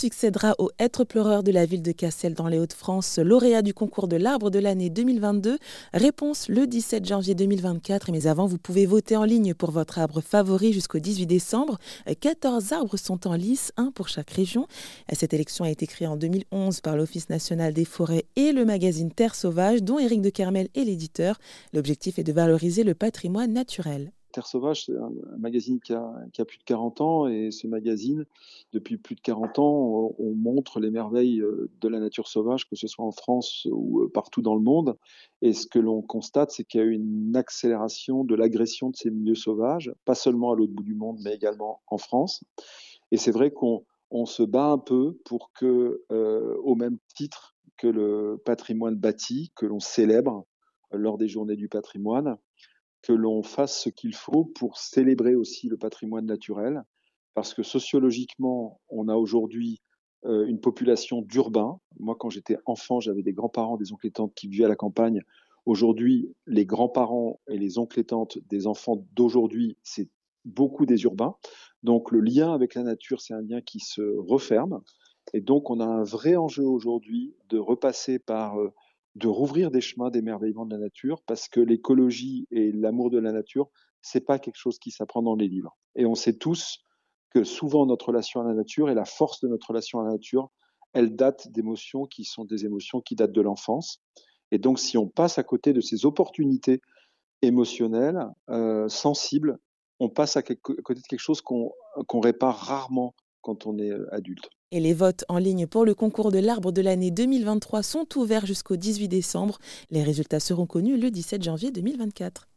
succédera au Être pleureur de la ville de Cassel dans les Hauts-de-France, lauréat du concours de l'arbre de l'année 2022 Réponse le 17 janvier 2024. Mais avant, vous pouvez voter en ligne pour votre arbre favori jusqu'au 18 décembre. 14 arbres sont en lice, un pour chaque région. Cette élection a été créée en 2011 par l'Office national des forêts et le magazine Terre sauvage, dont Éric de Kermel est l'éditeur. L'objectif est de valoriser le patrimoine naturel. Terre Sauvage, c'est un, magazine qui a, plus de 40 ans et ce magazine, depuis plus de 40 ans, on, montre les merveilles euh, de la nature sauvage, que ce soit en France ou euh, partout dans le monde. Et ce que l'on constate, c'est qu'il y a eu une accélération de l'agression de ces milieux sauvages, pas seulement à l'autre bout du monde, mais également en France. Et c'est vrai qu'on se bat un peu pour que, euh, au même titre que le patrimoine bâti, que l'on célèbre lors des journées du patrimoine, que l'on fasse ce qu'il faut pour célébrer aussi le patrimoine naturel, parce que sociologiquement, on a aujourd'hui euh, une population d'urbains. Moi, quand j'étais enfant, j'avais des grands-parents, des oncles et tantes qui vivaient à la campagne. Aujourd'hui, les grands-parents et les oncles et tantes des enfants d'aujourd'hui, c'est beaucoup des urbains. Donc, le lien avec la nature, c'est un lien qui se referme. Et donc, on a un vrai enjeu aujourd'hui de repasser par euh, de rouvrir des chemins d'émerveillement de la nature parce que l'écologie et l'amour de la nature, c'est pas quelque chose qui s'apprend dans les livres. Et on sait tous que souvent notre relation à la nature et la force de notre relation à la nature, elle date d'émotions qui sont des émotions qui datent de l'enfance. Et donc, si on passe à côté de ces opportunités émotionnelles, euh, sensibles, on passe à, côté de quelque chose qu'on répare rarement quand on est euh, adulte. Et les votes en ligne pour le concours de l'arbre de l'année 2023 sont ouverts jusqu'au 18 décembre. Les résultats seront connus le 17 janvier 2024.